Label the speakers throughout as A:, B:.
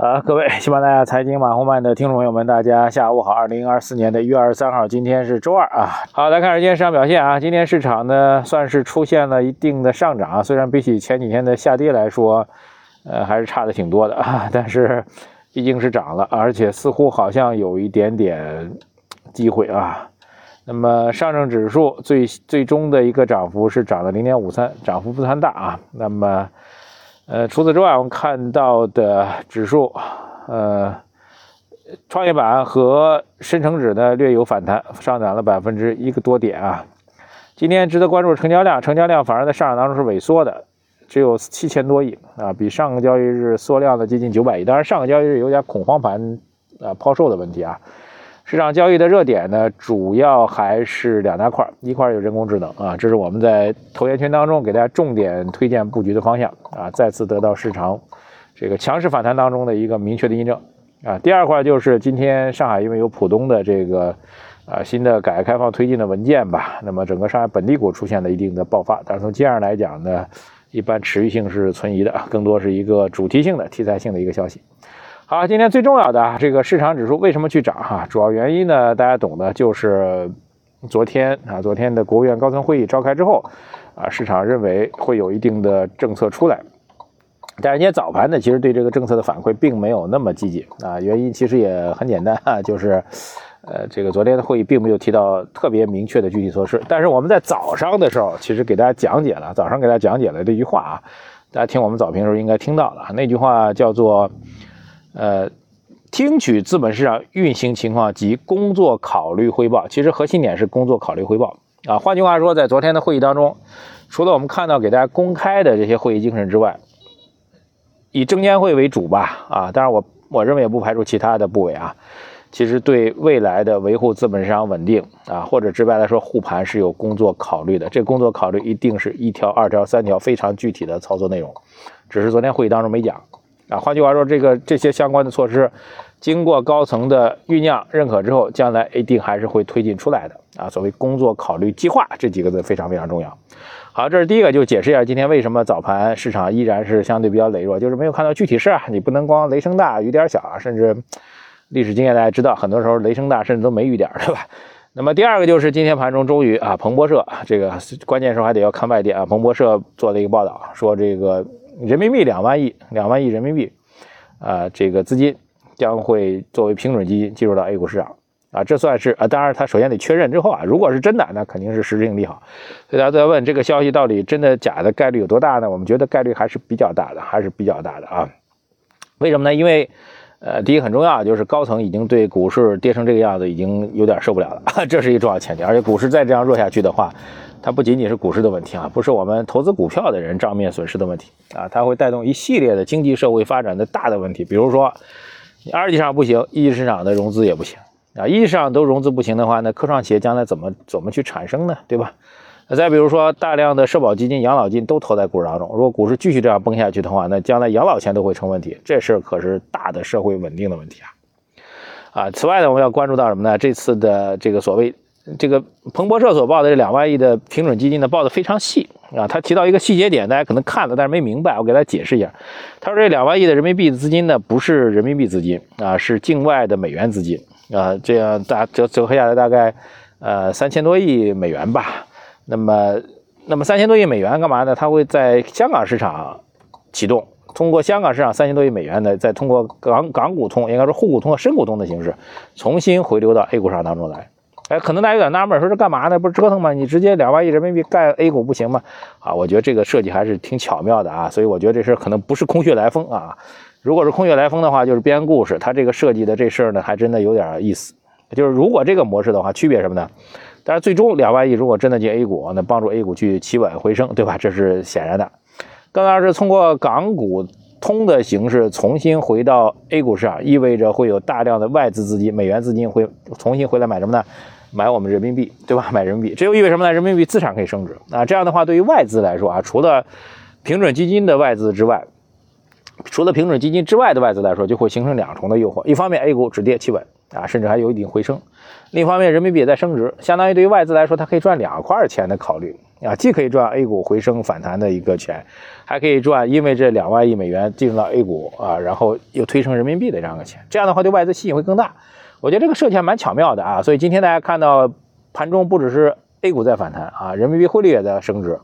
A: 啊，各位喜马拉雅财经马红漫的听众朋友们，大家下午好。二零二四年的一月二十三号，今天是周二啊。好，来看今天市场表现啊。今天市场呢算是出现了一定的上涨，虽然比起前几天的下跌来说，呃，还是差的挺多的啊。但是毕竟是涨了，而且似乎好像有一点点机会啊。那么上证指数最最终的一个涨幅是涨了零点五三，涨幅不算大啊。那么。呃，除此之外，我们看到的指数，呃，创业板和深成指呢略有反弹，上涨了百分之一个多点啊。今天值得关注成交量，成交量反而在上涨当中是萎缩的，只有七千多亿啊，比上个交易日缩量了接近九百亿。当然，上个交易日有点恐慌盘啊抛售的问题啊。市场交易的热点呢，主要还是两大块，一块有人工智能啊，这是我们在投研圈当中给大家重点推荐布局的方向啊，再次得到市场这个强势反弹当中的一个明确的印证啊。第二块就是今天上海因为有浦东的这个啊新的改革开放推进的文件吧，那么整个上海本地股出现了一定的爆发，但是从今上来讲呢，一般持续性是存疑的，更多是一个主题性的题材性的一个消息。好，今天最重要的啊，这个市场指数为什么去涨哈？主要原因呢，大家懂的，就是昨天啊，昨天的国务院高层会议召开之后，啊，市场认为会有一定的政策出来。但是今天早盘呢，其实对这个政策的反馈并没有那么积极啊。原因其实也很简单啊，就是呃，这个昨天的会议并没有提到特别明确的具体措施。但是我们在早上的时候，其实给大家讲解了，早上给大家讲解了这句话啊，大家听我们早评的时候应该听到了，那句话叫做。呃，听取资本市场运行情况及工作考虑汇报，其实核心点是工作考虑汇报啊。换句话说，在昨天的会议当中，除了我们看到给大家公开的这些会议精神之外，以证监会为主吧啊，当然我我认为也不排除其他的部委啊。其实对未来的维护资本市场稳定啊，或者直白来说护盘是有工作考虑的。这工作考虑一定是一条、二条、三条非常具体的操作内容，只是昨天会议当中没讲。啊，换句话说，这个这些相关的措施，经过高层的酝酿、认可之后，将来一定还是会推进出来的。啊，所谓工作考虑计划这几个字非常非常重要。好，这是第一个，就解释一下今天为什么早盘市场依然是相对比较羸弱，就是没有看到具体事啊。你不能光雷声大雨点小啊，甚至历史经验大家知道，很多时候雷声大，甚至都没雨点，对吧？那么第二个就是今天盘中终于啊，彭博社这个关键时候还得要看外电啊，彭博社做了一个报道，说这个。人民币两万亿，两万亿人民币，啊，这个资金将会作为平准基金进入到 A 股市场，啊，这算是啊，当然它首先得确认之后啊，如果是真的，那肯定是实质性利好。所以大家都在问这个消息到底真的假的概率有多大呢？我们觉得概率还是比较大的，还是比较大的啊。为什么呢？因为，呃，第一很重要，就是高层已经对股市跌成这个样子已经有点受不了了，这是一重要前提。而且股市再这样弱下去的话，它不仅仅是股市的问题啊，不是我们投资股票的人账面损失的问题啊，它会带动一系列的经济社会发展的大的问题。比如说，你二级市场不行，一级市场的融资也不行啊，一级市场都融资不行的话，那科创企业将来怎么怎么去产生呢？对吧？再比如说，大量的社保基金、养老金都投在股市当中，如果股市继续这样崩下去的话，那将来养老钱都会成问题，这事可是大的社会稳定的问题啊！啊，此外呢，我们要关注到什么呢？这次的这个所谓。这个彭博社所报的这两万亿的平准基金呢，报的非常细啊。他提到一个细节点，大家可能看了，但是没明白，我给大家解释一下。他说这两万亿的人民币的资金呢，不是人民币资金啊，是境外的美元资金啊。这样大折折合下来大概呃三千多亿美元吧。那么那么三千多亿美元干嘛呢？它会在香港市场启动，通过香港市场三千多亿美元呢，再通过港港股通，应该说沪股通和深股通的形式，重新回流到 A 股市场当中来。哎，可能大家有点纳闷，说这干嘛呢？不是折腾吗？你直接两万亿人民币盖 A 股不行吗？啊，我觉得这个设计还是挺巧妙的啊，所以我觉得这事可能不是空穴来风啊。如果是空穴来风的话，就是编故事。他这个设计的这事儿呢，还真的有点意思。就是如果这个模式的话，区别什么呢？但是最终两万亿如果真的进 A 股，那帮助 A 股去企稳回升，对吧？这是显然的。更要是通过港股通的形式重新回到 A 股市场，意味着会有大量的外资资金、美元资金会重新回来买什么呢？买我们人民币，对吧？买人民币，这又意味什么呢？人民币资产可以升值啊！这样的话，对于外资来说啊，除了平准基金的外资之外，除了平准基金之外的外资来说，就会形成两重的诱惑：一方面，A 股止跌企稳啊，甚至还有一定回升；另一方面，人民币也在升值，相当于对于外资来说，它可以赚两块钱的考虑啊，既可以赚 A 股回升反弹的一个钱，还可以赚因为这两万亿美元进入到 A 股啊，然后又推升人民币的这样的钱。这样的话对外资吸引会更大。我觉得这个设计还蛮巧妙的啊。所以今天大家看到盘中不只是 A 股在反弹啊，人民币汇率也在升值，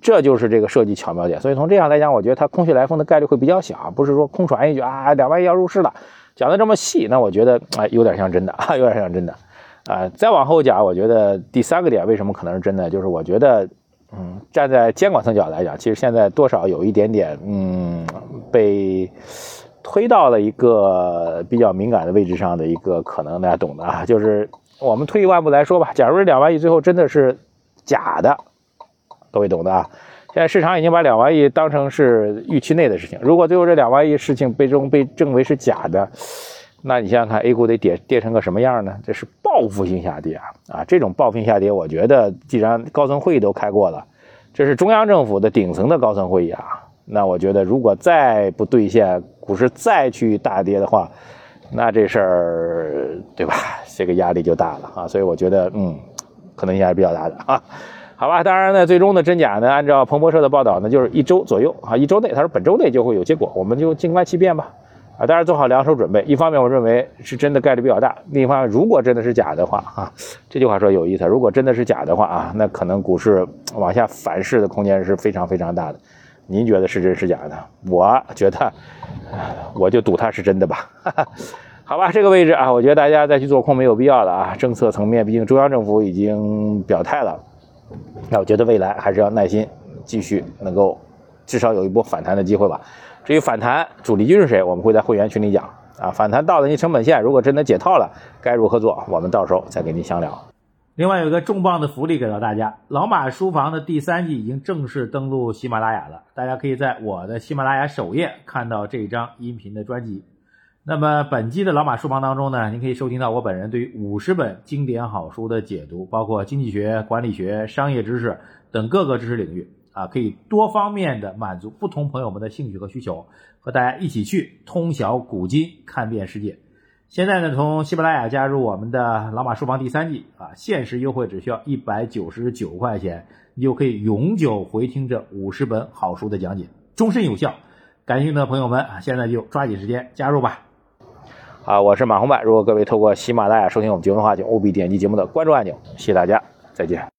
A: 这就是这个设计巧妙点。所以从这样来讲，我觉得它空穴来风的概率会比较小，不是说空传一句啊两万亿要入市了，讲的这么细，那我觉得哎有点像真的啊，有点像真的。啊，再往后讲，我觉得第三个点为什么可能是真的，就是我觉得，嗯，站在监管层角来讲，其实现在多少有一点点，嗯，被推到了一个比较敏感的位置上的一个可能，大家懂的啊。就是我们退一万步来说吧，假如这两万亿最后真的是假的，各位懂的啊。现在市场已经把两万亿当成是预期内的事情，如果最后这两万亿事情被中被证为是假的。那你想想看，A 股得跌跌成个什么样呢？这是报复性下跌啊！啊，这种报复性下跌，我觉得既然高层会议都开过了，这是中央政府的顶层的高层会议啊。那我觉得，如果再不兑现，股市再去大跌的话，那这事儿对吧？这个压力就大了啊。所以我觉得，嗯，可能性还是比较大的啊。好吧，当然呢，最终的真假呢，按照彭博社的报道呢，就是一周左右啊，一周内，他说本周内就会有结果，我们就静观其变吧。啊，当然做好两手准备。一方面，我认为是真的概率比较大；另一方面，如果真的是假的话，啊，这句话说有意思。如果真的是假的话啊，那可能股市往下反噬的空间是非常非常大的。您觉得是真是假的？我觉得，我就赌它是真的吧。好吧，这个位置啊，我觉得大家再去做空没有必要了啊。政策层面，毕竟中央政府已经表态了。那我觉得未来还是要耐心，继续能够至少有一波反弹的机会吧。至于反弹主力军是谁，我们会在会员群里讲啊。反弹到了你成本线，如果真的解套了，该如何做，我们到时候再跟您详聊。
B: 另外有个重磅的福利给到大家，老马书房的第三季已经正式登陆喜马拉雅了，大家可以在我的喜马拉雅首页看到这张音频的专辑。那么本期的老马书房当中呢，您可以收听到我本人对于五十本经典好书的解读，包括经济学、管理学、商业知识等各个知识领域。啊，可以多方面的满足不同朋友们的兴趣和需求，和大家一起去通晓古今，看遍世界。现在呢，从喜马拉雅加入我们的老马书房第三季啊，限时优惠只需要一百九十九块钱，你就可以永久回听这五十本好书的讲解，终身有效。感兴趣的朋友们啊，现在就抓紧时间加入吧。
A: 啊，我是马红柏，如果各位透过喜马拉雅收听我们节目的话，请务必点击节目的关注按钮。谢谢大家，再见。